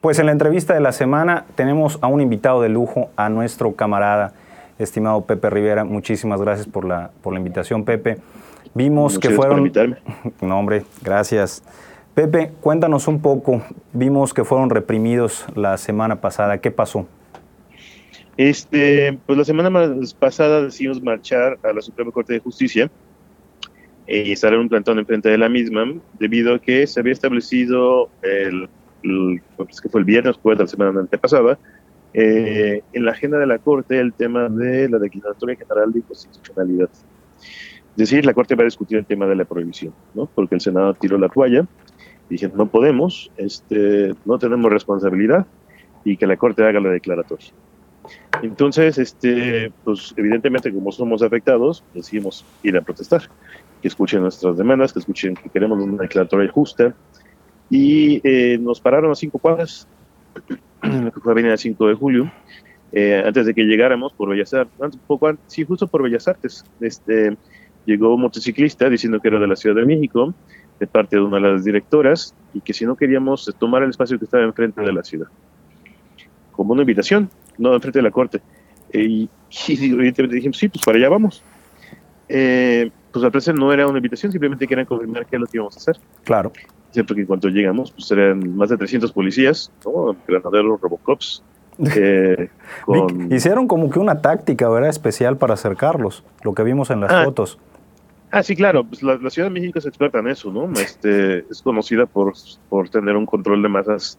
Pues en la entrevista de la semana tenemos a un invitado de lujo, a nuestro camarada, estimado Pepe Rivera. Muchísimas gracias por la, por la invitación, Pepe. Vimos que fueron... Por invitarme. No, hombre, gracias. Pepe, cuéntanos un poco. Vimos que fueron reprimidos la semana pasada. ¿Qué pasó? Este, pues la semana pasada decidimos marchar a la Suprema Corte de Justicia eh, y estar en un plantón enfrente de la misma, debido a que se había establecido el pues, que fue el viernes, jueves de la semana antepasada, eh, en la agenda de la Corte el tema de la Declaratoria General de Constitucionalidad. Es decir, la Corte va a discutir el tema de la prohibición, ¿no? porque el Senado tiró la toalla, dijeron, no podemos, este, no tenemos responsabilidad, y que la Corte haga la declaratoria. Entonces, este, pues evidentemente como somos afectados, decidimos ir a protestar, que escuchen nuestras demandas, que escuchen que queremos una declaratoria justa, y eh, nos pararon a cinco cuadras, lo que fue Avenida 5 de Julio, eh, antes de que llegáramos por Bellas Artes, poco antes, sí, justo por Bellas Artes, este, llegó un motociclista diciendo que era de la Ciudad de México, de parte de una de las directoras, y que si no queríamos tomar el espacio que estaba enfrente de la ciudad, como una invitación, no enfrente de la corte. Eh, y, evidentemente dijimos, sí, pues para allá vamos. Pues al parecer no era una invitación, simplemente querían confirmar qué es lo que íbamos a hacer. Claro. Siempre que en cuanto llegamos, pues eran más de 300 policías, ¿no? granaderos, robocops. Eh, Hicieron como que una táctica, ¿verdad? Especial para acercarlos, lo que vimos en las ah. fotos. Ah, sí, claro, pues la, Ciudad de México es experta en eso, ¿no? Este, es conocida por, por tener un control de masas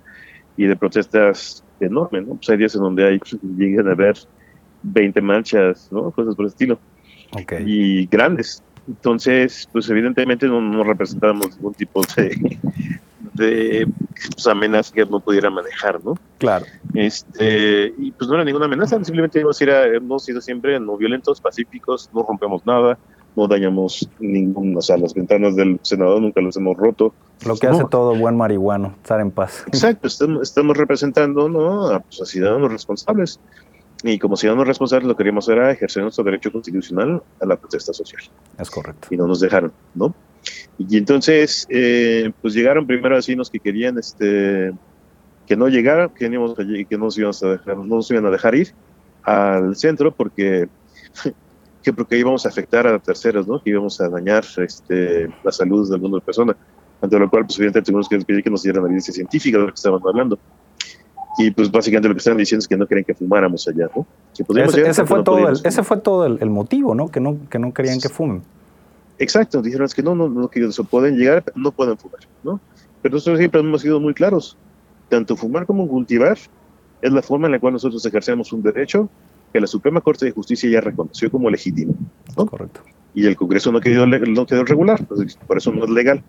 y de protestas enorme, ¿no? Pues hay días en donde hay, llegan a ver 20 marchas, ¿no? Cosas por el estilo. Okay. Y grandes. Entonces, pues evidentemente no, no representábamos ningún tipo de, de pues, amenaza que no pudiera manejar, ¿no? Claro. Este, y pues no era ninguna amenaza, simplemente a ir a, hemos sido siempre no violentos, pacíficos, no rompemos nada, no dañamos ninguna, o sea, las ventanas del Senado nunca las hemos roto. Lo que hace todo buen marihuano, estar en paz. Exacto, estamos, estamos representando ¿no? a, pues, a ciudadanos responsables. Y como ciudadanos responsables lo que queríamos era ejercer nuestro derecho constitucional a la protesta social. Es correcto. Y no nos dejaron, ¿no? Y entonces, eh, pues llegaron primero vecinos que querían este, que no llegaran, que, que nos, íbamos a dejar, no nos iban a dejar ir al centro porque, que porque íbamos a afectar a terceros, ¿no? Que íbamos a dañar este, la salud de alguna persona. Ante lo cual, pues evidentemente tuvimos que pedir que nos dieran evidencia científica de lo que estaban hablando y pues básicamente lo que están diciendo es que no querían que fumáramos allá, ¿no? ese, fue todo el, ese fue todo el, motivo, ¿no? Que no, que no querían que fumen. Exacto, dijeron es que no, no, no, que pueden llegar, no pueden fumar, ¿no? Pero nosotros siempre hemos sido muy claros, tanto fumar como cultivar es la forma en la cual nosotros ejercemos un derecho que la Suprema Corte de Justicia ya reconoció como legítimo, ¿no? Correcto. Y el Congreso no quedó, no quedó regular, pues, por eso no es legal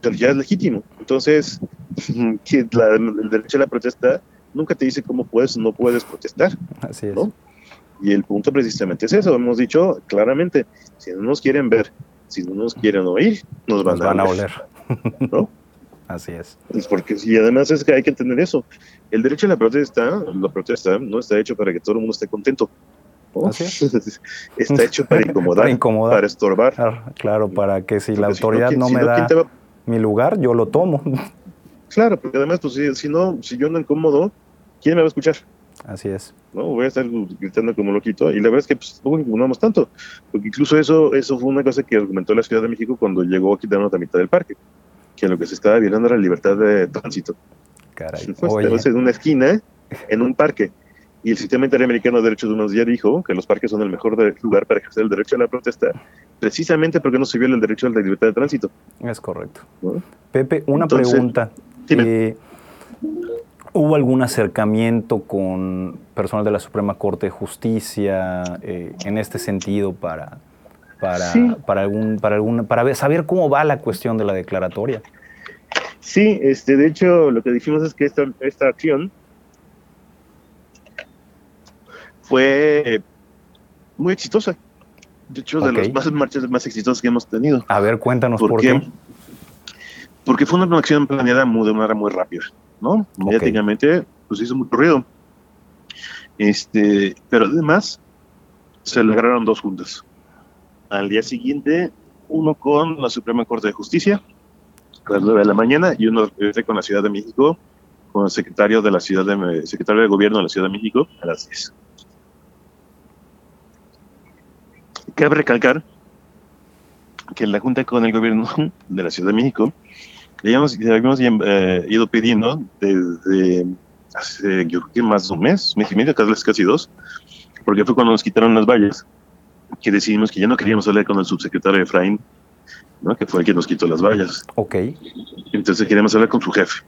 pero ya es legítimo. Entonces, el derecho a la protesta nunca te dice cómo puedes o no puedes protestar. Así es. Y el punto precisamente es eso. Hemos dicho claramente, si no nos quieren ver, si no nos quieren oír, nos van, a, oler. ¿no? Así es. porque, y además es que hay que entender eso. El derecho a la protesta, la protesta no está hecho para que todo el mundo esté contento. Así es. Está hecho para incomodar, para, incomodar. para estorbar. Claro, para que si la autoridad no, me da mi lugar, yo lo tomo. Claro, porque además, pues si, no, si yo no incómodo, ¿quién me va a escuchar? Así es. No, voy a estar gritando como loquito. Y la verdad es que pues, tampoco incomodamos tanto. Porque incluso eso, eso fue una cosa que argumentó la Ciudad de México cuando llegó a quitarnos la mitad del parque. Que lo que se estaba violando era la libertad de tránsito. Caray. Pues, en una esquina, en un parque. Y el Sistema Interamericano de Derechos Humanos ya dijo que los parques son el mejor lugar para ejercer el derecho a la protesta, precisamente porque no se viola el derecho a la libertad de tránsito. Es correcto. Pepe, una pregunta. Eh, ¿Hubo algún acercamiento con personal de la Suprema Corte de Justicia eh, en este sentido para, para, para, algún, para, algún, para saber cómo va la cuestión de la declaratoria? Sí, este, de hecho lo que dijimos es que esta, esta acción fue muy exitosa. De hecho, de las más marchas más exitosas que hemos tenido. A ver, cuéntanos por, qué. Porque fue una acción planeada muy, de manera muy rápida, ¿no? Mediáticamente, pues hizo mucho ruido. Este, pero además, se lograron dos juntas. Al día siguiente, uno con la Suprema Corte de Justicia, a las nueve de la mañana, y uno con la Ciudad de México, con el secretario de la Ciudad de secretario de Gobierno de la Ciudad de México a las 10. Cabe recalcar que la Junta con el Gobierno de la Ciudad de México le habíamos, eh, ido pidiendo desde hace, yo creo que más de un mes, mes y medio, casi, dos, porque fue cuando nos quitaron las vallas, que decidimos que ya no queríamos hablar con el subsecretario Efraín, ¿no? que fue el que nos quitó las vallas. Ok. Entonces queríamos hablar con su jefe,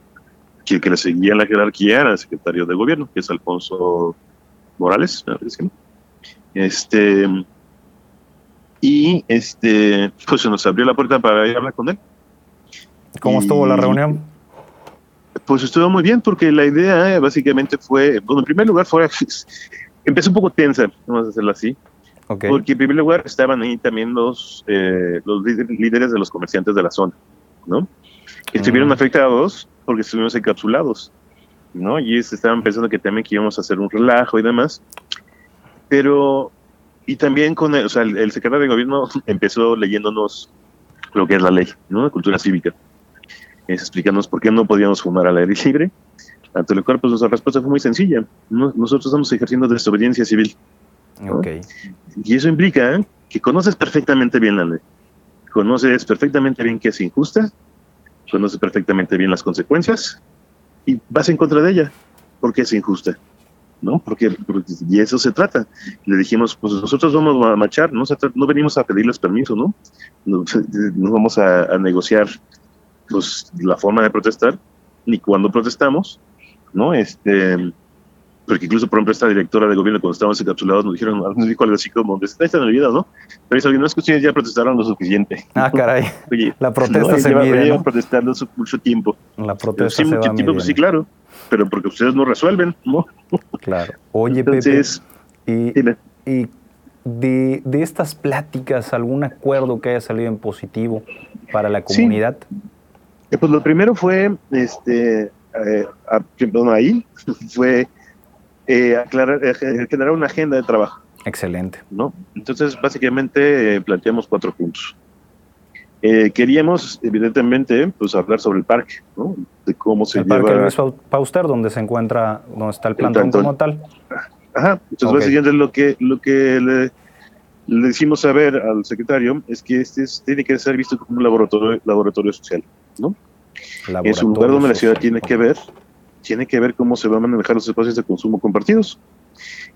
que el que le seguía en la jerarquía era el secretario de gobierno, que es Alfonso Morales, Este, y este, pues se nos abrió la puerta para ir a hablar con él. ¿Cómo estuvo la reunión? Pues estuvo muy bien porque la idea eh, básicamente fue, bueno, en primer lugar fue, empezó un poco tensa, vamos a hacerlo así, porque en primer lugar estaban ahí también los, eh, los líderes de los comerciantes de la zona, ¿no? Que estuvieron mm. afectados porque estuvimos encapsulados, ¿no? Y estaban pensando que también que íbamos a hacer un relajo y demás. Pero, y también con, el, o sea, el, secretario de gobierno empezó leyéndonos lo que es la ley, ¿no? cultura cívica. Es explicándonos por qué no podíamos fumar al aire libre. Ante lo cual, pues nuestra respuesta fue muy sencilla. Nosotros estamos ejerciendo desobediencia civil. Y eso implica que conoces perfectamente bien la ley. Conoces perfectamente bien que es injusta, conoces perfectamente bien las consecuencias y vas en contra de ella porque es injusta. ¿No? Porque, y eso se trata. Le dijimos, pues nosotros vamos a marchar, no, no venimos a pedirles permiso, ¿no? No, vamos a, negociar pues, la forma de protestar, ni cuando protestamos, ¿no? Este, porque incluso, por ejemplo, esta directora de gobierno, cuando estábamos encapsulados, nos dijeron, nos dijo algo así como, está en el vida, ¿no? Pero es no es que ustedes ya protestaron lo suficiente. Ah, caray. la protesta se lleva, mide, ¿no? protestando mucho tiempo. La protesta sí, se mucho tiempo, pues sí, claro, pero porque ustedes no resuelven, ¿no? Claro. Oye, Entonces, Pepe, y, y de, de, estas pláticas, ¿algún acuerdo que haya salido en positivo para la comunidad? Eh, pues lo primero fue, este, eh, ahí, fue eh, aclarar, eh, generar una agenda de trabajo. Excelente. ¿no? Entonces, básicamente eh, planteamos cuatro puntos. Queríamos, evidentemente, pues hablar sobre el parque, ¿no? De cómo se el lleva... parque Luis Pauster, donde se encuentra, donde está el plantón, como tal. Ajá, entonces básicamente lo que, lo que le, le decimos saber al secretario es que este tiene que ser visto como un laboratorio, laboratorio social, ¿no? es un lugar donde la ciudad tiene que ver tiene que ver cómo se van a manejar los espacios de consumo compartidos.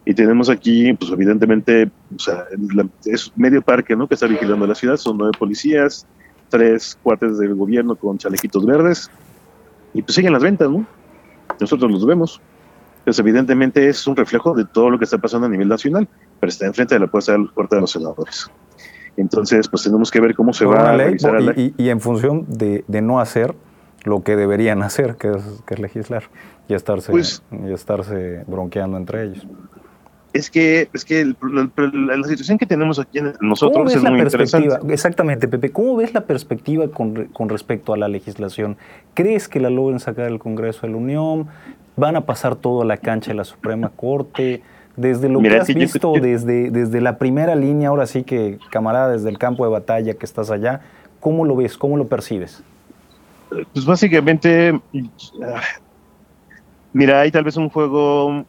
Y tenemos aquí, pues evidentemente, o sea, es medio parque, ¿no? Que está vigilando la ciudad, son nueve policías, tres cuates del gobierno con chalequitos verdes, y pues siguen las ventas, ¿no? Nosotros los vemos. Pues evidentemente es un reflejo de todo lo que está pasando a nivel nacional, pero está enfrente de la puerta, de los senadores. Entonces, pues tenemos que ver cómo se va a realizar la ley. Y, en función de, de no hacer, lo que deberían hacer, que es, que es legislar y estarse, pues y estarse bronqueando entre ellos. Es que, es que la, situación que tenemos aquí en nosotros es muy interesante. Exactamente, Pepe. ¿Cómo ves la perspectiva con, con, respecto a la legislación? ¿Crees que la logren sacar del Congreso de la Unión? ¿Van a pasar todo a la cancha de la Suprema Corte? Desde lo que has visto, desde, desde la primera línea, ahora sí que, camarada, desde el campo de batalla que estás allá, ¿cómo lo ves? ¿Cómo lo percibes? Pues básicamente, mira, hay tal vez un juego,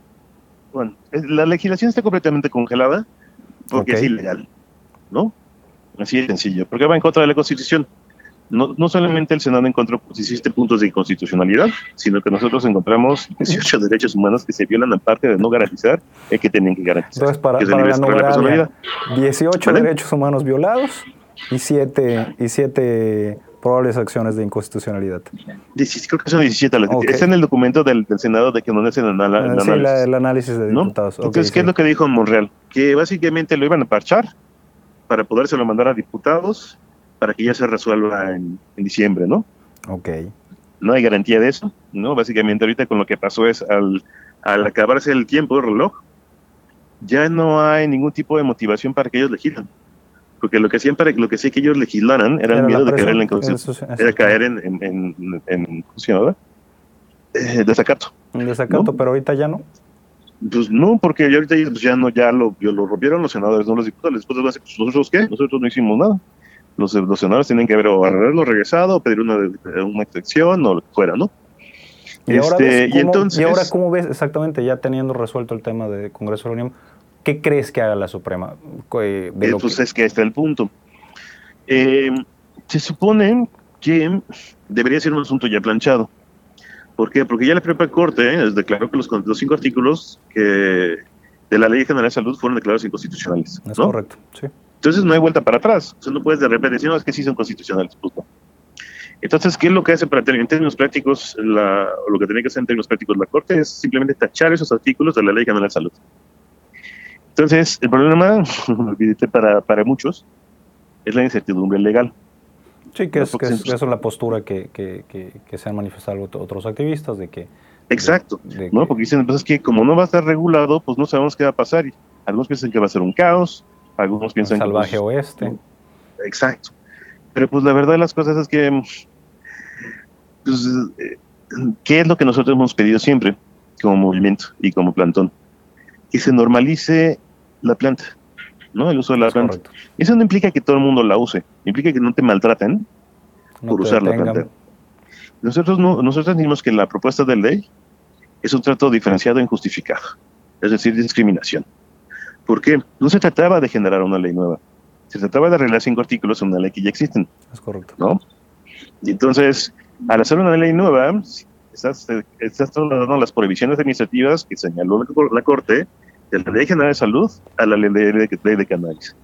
bueno, la legislación está completamente congelada porque es ilegal, ¿no? Así de sencillo, porque va en contra de la Constitución. No, no solamente el Senado encontró 17 puntos de inconstitucionalidad, sino que nosotros encontramos 18 derechos humanos que se violan aparte de no garantizar el que tienen que garantizar. Entonces, para, para la 18 derechos humanos violados y 7, y siete probables acciones de inconstitucionalidad. creo que son 17. Está en el documento del, Senado de que no hacen el, análisis. Sí, el análisis de diputados. Entonces, ¿qué es lo que dijo Monreal? Que básicamente lo iban a parchar para podérselo mandar a diputados para que ya se resuelva en, diciembre, ¿no? Ok. No hay garantía de eso, ¿no? Básicamente ahorita con lo que pasó es al, al acabarse el tiempo, el reloj, ya no hay ningún tipo de motivación para que ellos legislen porque lo que para lo que sí que ellos legislaran era, el miedo de caer en la era caer en, en, en, en ¿cómo? Eh, desacato. Desacato, pero ahorita ya no. Pues no, porque ya ahorita pues ya no, ya lo, lo rompieron los senadores, no los diputados. Después van a pues, ¿nosotros qué? Nosotros no hicimos nada. Los, los senadores tienen que haber o arreglarlo regresado, o pedir una, una excepción o lo que fuera, ¿no? ¿Y, ahora este, y, entonces, ¿Y ahora cómo ves exactamente, ya teniendo resuelto el tema de Congreso de la Unión, qué crees que haga la Suprema? Eh, de lo pues que... es que está el punto. Eh, se supone que debería ser un asunto ya planchado. ¿Por qué? Porque ya la propia Corte eh, declaró que los, los, cinco artículos que de la Ley General de Salud fueron declarados inconstitucionales. Es correcto, sí. Entonces no hay vuelta para atrás. O sea, no puedes de repente decir, no, es que sí son constitucionales. Pues Entonces, ¿qué es lo que hace para tener en términos prácticos, la, o lo que tiene que hacer en términos prácticos la Corte es simplemente tachar esos artículos de la Ley General de Salud. Entonces, el problema, para, para muchos, es la incertidumbre legal. Sí, que, es, que es, la postura que, que, que, se han manifestado otros activistas de que... Exacto, ¿no? Porque dicen, pues es que como no va a estar regulado, pues no sabemos qué va a pasar. Y algunos piensan que va a ser un caos, algunos piensan salvaje que... Salvaje pues, oeste. Exacto. Pero pues la verdad de las cosas es que... Pues, eh, ¿Qué es lo que nosotros hemos pedido siempre como movimiento y como plantón? Que se normalice la planta, ¿no? El uso de la planta. Eso no implica que todo el mundo la use, implica que no te maltraten por usar la planta. Nosotros no, nosotros decimos que la propuesta de ley es un trato diferenciado e injustificado, es decir, discriminación. ¿Por qué? No se trataba de generar una ley nueva, se trataba de arreglar cinco artículos en una ley que ya existen. Es correcto. ¿no? Y entonces, al hacer una ley nueva, estás, estás trasladando las prohibiciones administrativas que señaló la Corte de la Ley General de Salud a la Ley de, ley de Cannabis.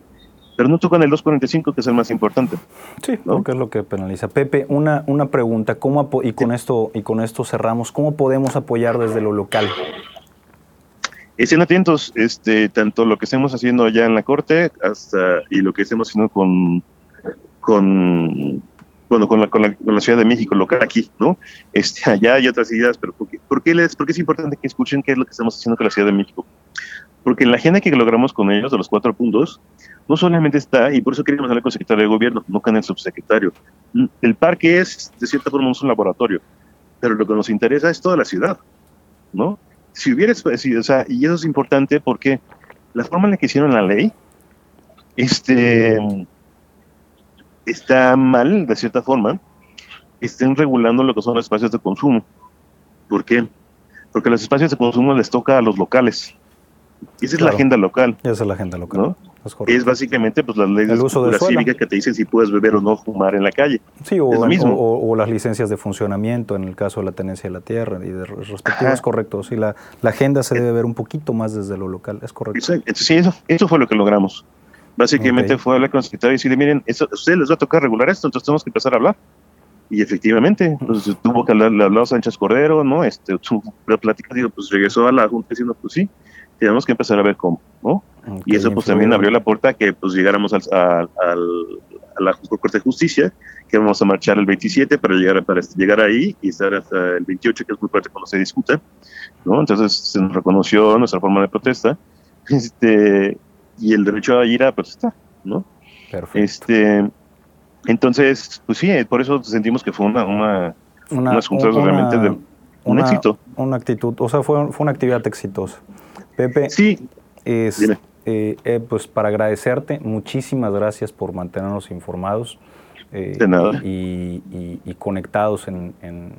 Pero no tocan el 245, que es el más importante. Sí, porque es lo que penaliza. Pepe, una, una pregunta, ¿cómo y, con esto, y con esto cerramos, ¿cómo podemos apoyar desde lo local? Estén atentos, este, tanto lo que estemos haciendo allá en la Corte hasta y lo que estemos haciendo con, con bueno, con la, con la, Ciudad de México, local aquí, ¿no? Este, allá hay otras ideas, pero ¿por qué, por qué, les, por qué es importante que escuchen qué es lo que estamos haciendo con la Ciudad de México? Porque la agenda que logramos con ellos, de los cuatro puntos, no solamente está, y por eso queríamos hablar con el secretario de gobierno, no con el subsecretario. El parque es, de cierta forma, un laboratorio, pero lo que nos interesa es toda la ciudad, ¿no? Si hubiera, o sea, y eso es importante porque la forma en la que hicieron la ley, este, está mal, de cierta forma, estén regulando lo que son los espacios de consumo. ¿Por qué? Porque los espacios de consumo les toca a los locales. Esa es la agenda local. Esa es la agenda local. ¿no? Es, básicamente pues las leyes de cívica que te dicen si puedes beber o no fumar en la calle. Sí, o, o, las licencias de funcionamiento en el caso de la tenencia de la tierra y de respectivos, es correcto. Sí, la, la, agenda se debe ver un poquito más desde lo local, es correcto. Sí, eso, eso fue lo que logramos. Básicamente fue hablar con el secretario y decirle, miren, eso, a ustedes les va a tocar regular esto, entonces tenemos que empezar a hablar. Y efectivamente, pues, tuvo que hablar, le habló Sánchez Cordero, ¿no? Este, su plática, digo, pues regresó a la Junta diciendo, pues sí, tenemos que empezar a ver cómo, ¿no? y eso pues también abrió la puerta a que pues llegáramos al, al, a la Corte de Justicia, que vamos a marchar el 27 para llegar, para llegar ahí y estar hasta el 28, que es muy fuerte cuando se discuta, ¿no? Entonces se nos reconoció nuestra forma de protesta, este, y el derecho a ir a protestar, ¿no? Perfecto. Este, entonces, pues sí, por eso sentimos que fue una, una, una realmente de un éxito. Una actitud, o sea, fue, fue una actividad exitosa. Pepe, sí, es, eh, eh, pues para agradecerte, muchísimas gracias por mantenernos informados eh, de nada. Y, y, conectados en, en,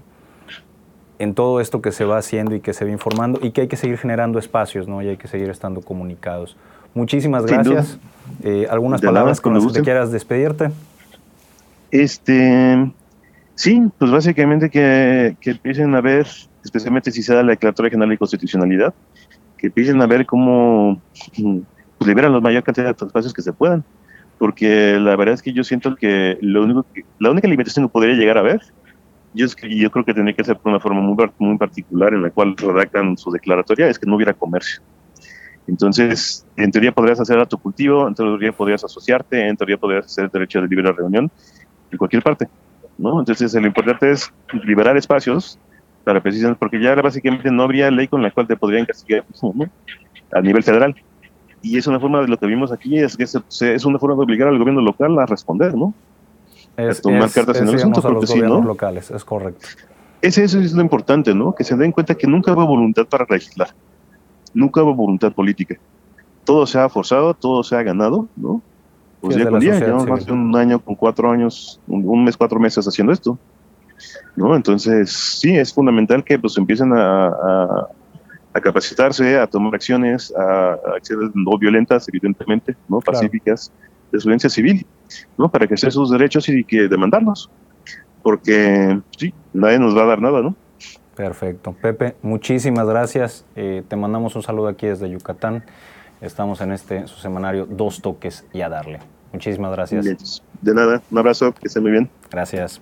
en, todo esto que se va haciendo y que se va informando y que hay que seguir generando espacios, ¿no? Y hay que seguir estando comunicados. Muchísimas gracias. ¿Algunas palabras con las que quieras despedirte? Este, sí, pues básicamente que, que, empiecen a ver, especialmente si se da la Declaratoria General de Constitucionalidad, que empiecen a ver cómo pues, liberan la mayor cantidad de espacios que se puedan. Porque la verdad es que yo siento que, lo único la única limitación que podría llegar a ver, yo, yo creo que tendría que ser por una forma muy, muy particular en la cual redactan su declaratoria, es que no hubiera comercio. Entonces, en teoría podrías hacer autocultivo, en teoría podrías asociarte, en teoría podrías hacer derecho de libre reunión en cualquier parte, ¿no? Entonces, lo importante es liberar espacios para precisamente, porque ya básicamente no habría ley con la cual te podrían castigar a nivel federal. Y es una forma de lo que vimos aquí, es que es una forma de obligar al gobierno local a responder, ¿no? Es, a tomar cartas en el asunto, a los gobiernos locales, es correcto. Es, eso es lo importante, ¿no? Que se den cuenta que nunca hubo voluntad para legislar nunca hubo voluntad política. Todo se ha forzado, todo se ha ganado, ¿no? Pues ya con día, llevamos más de un año con cuatro años, un, mes, cuatro meses haciendo esto. ¿No? Entonces, sí, es fundamental que pues empiecen a, capacitarse, a tomar acciones, a, acciones no violentas, evidentemente, ¿no? Pacíficas, de desobediencia civil, ¿no? Para que sean sus derechos y que demandarlos. Porque, sí, nadie nos va a dar nada, ¿no? Perfecto. Pepe, muchísimas gracias. Eh, te mandamos un saludo aquí desde Yucatán. Estamos en este su semanario Dos Toques y a darle. Muchísimas gracias. De nada, un abrazo, que esté muy bien. Gracias.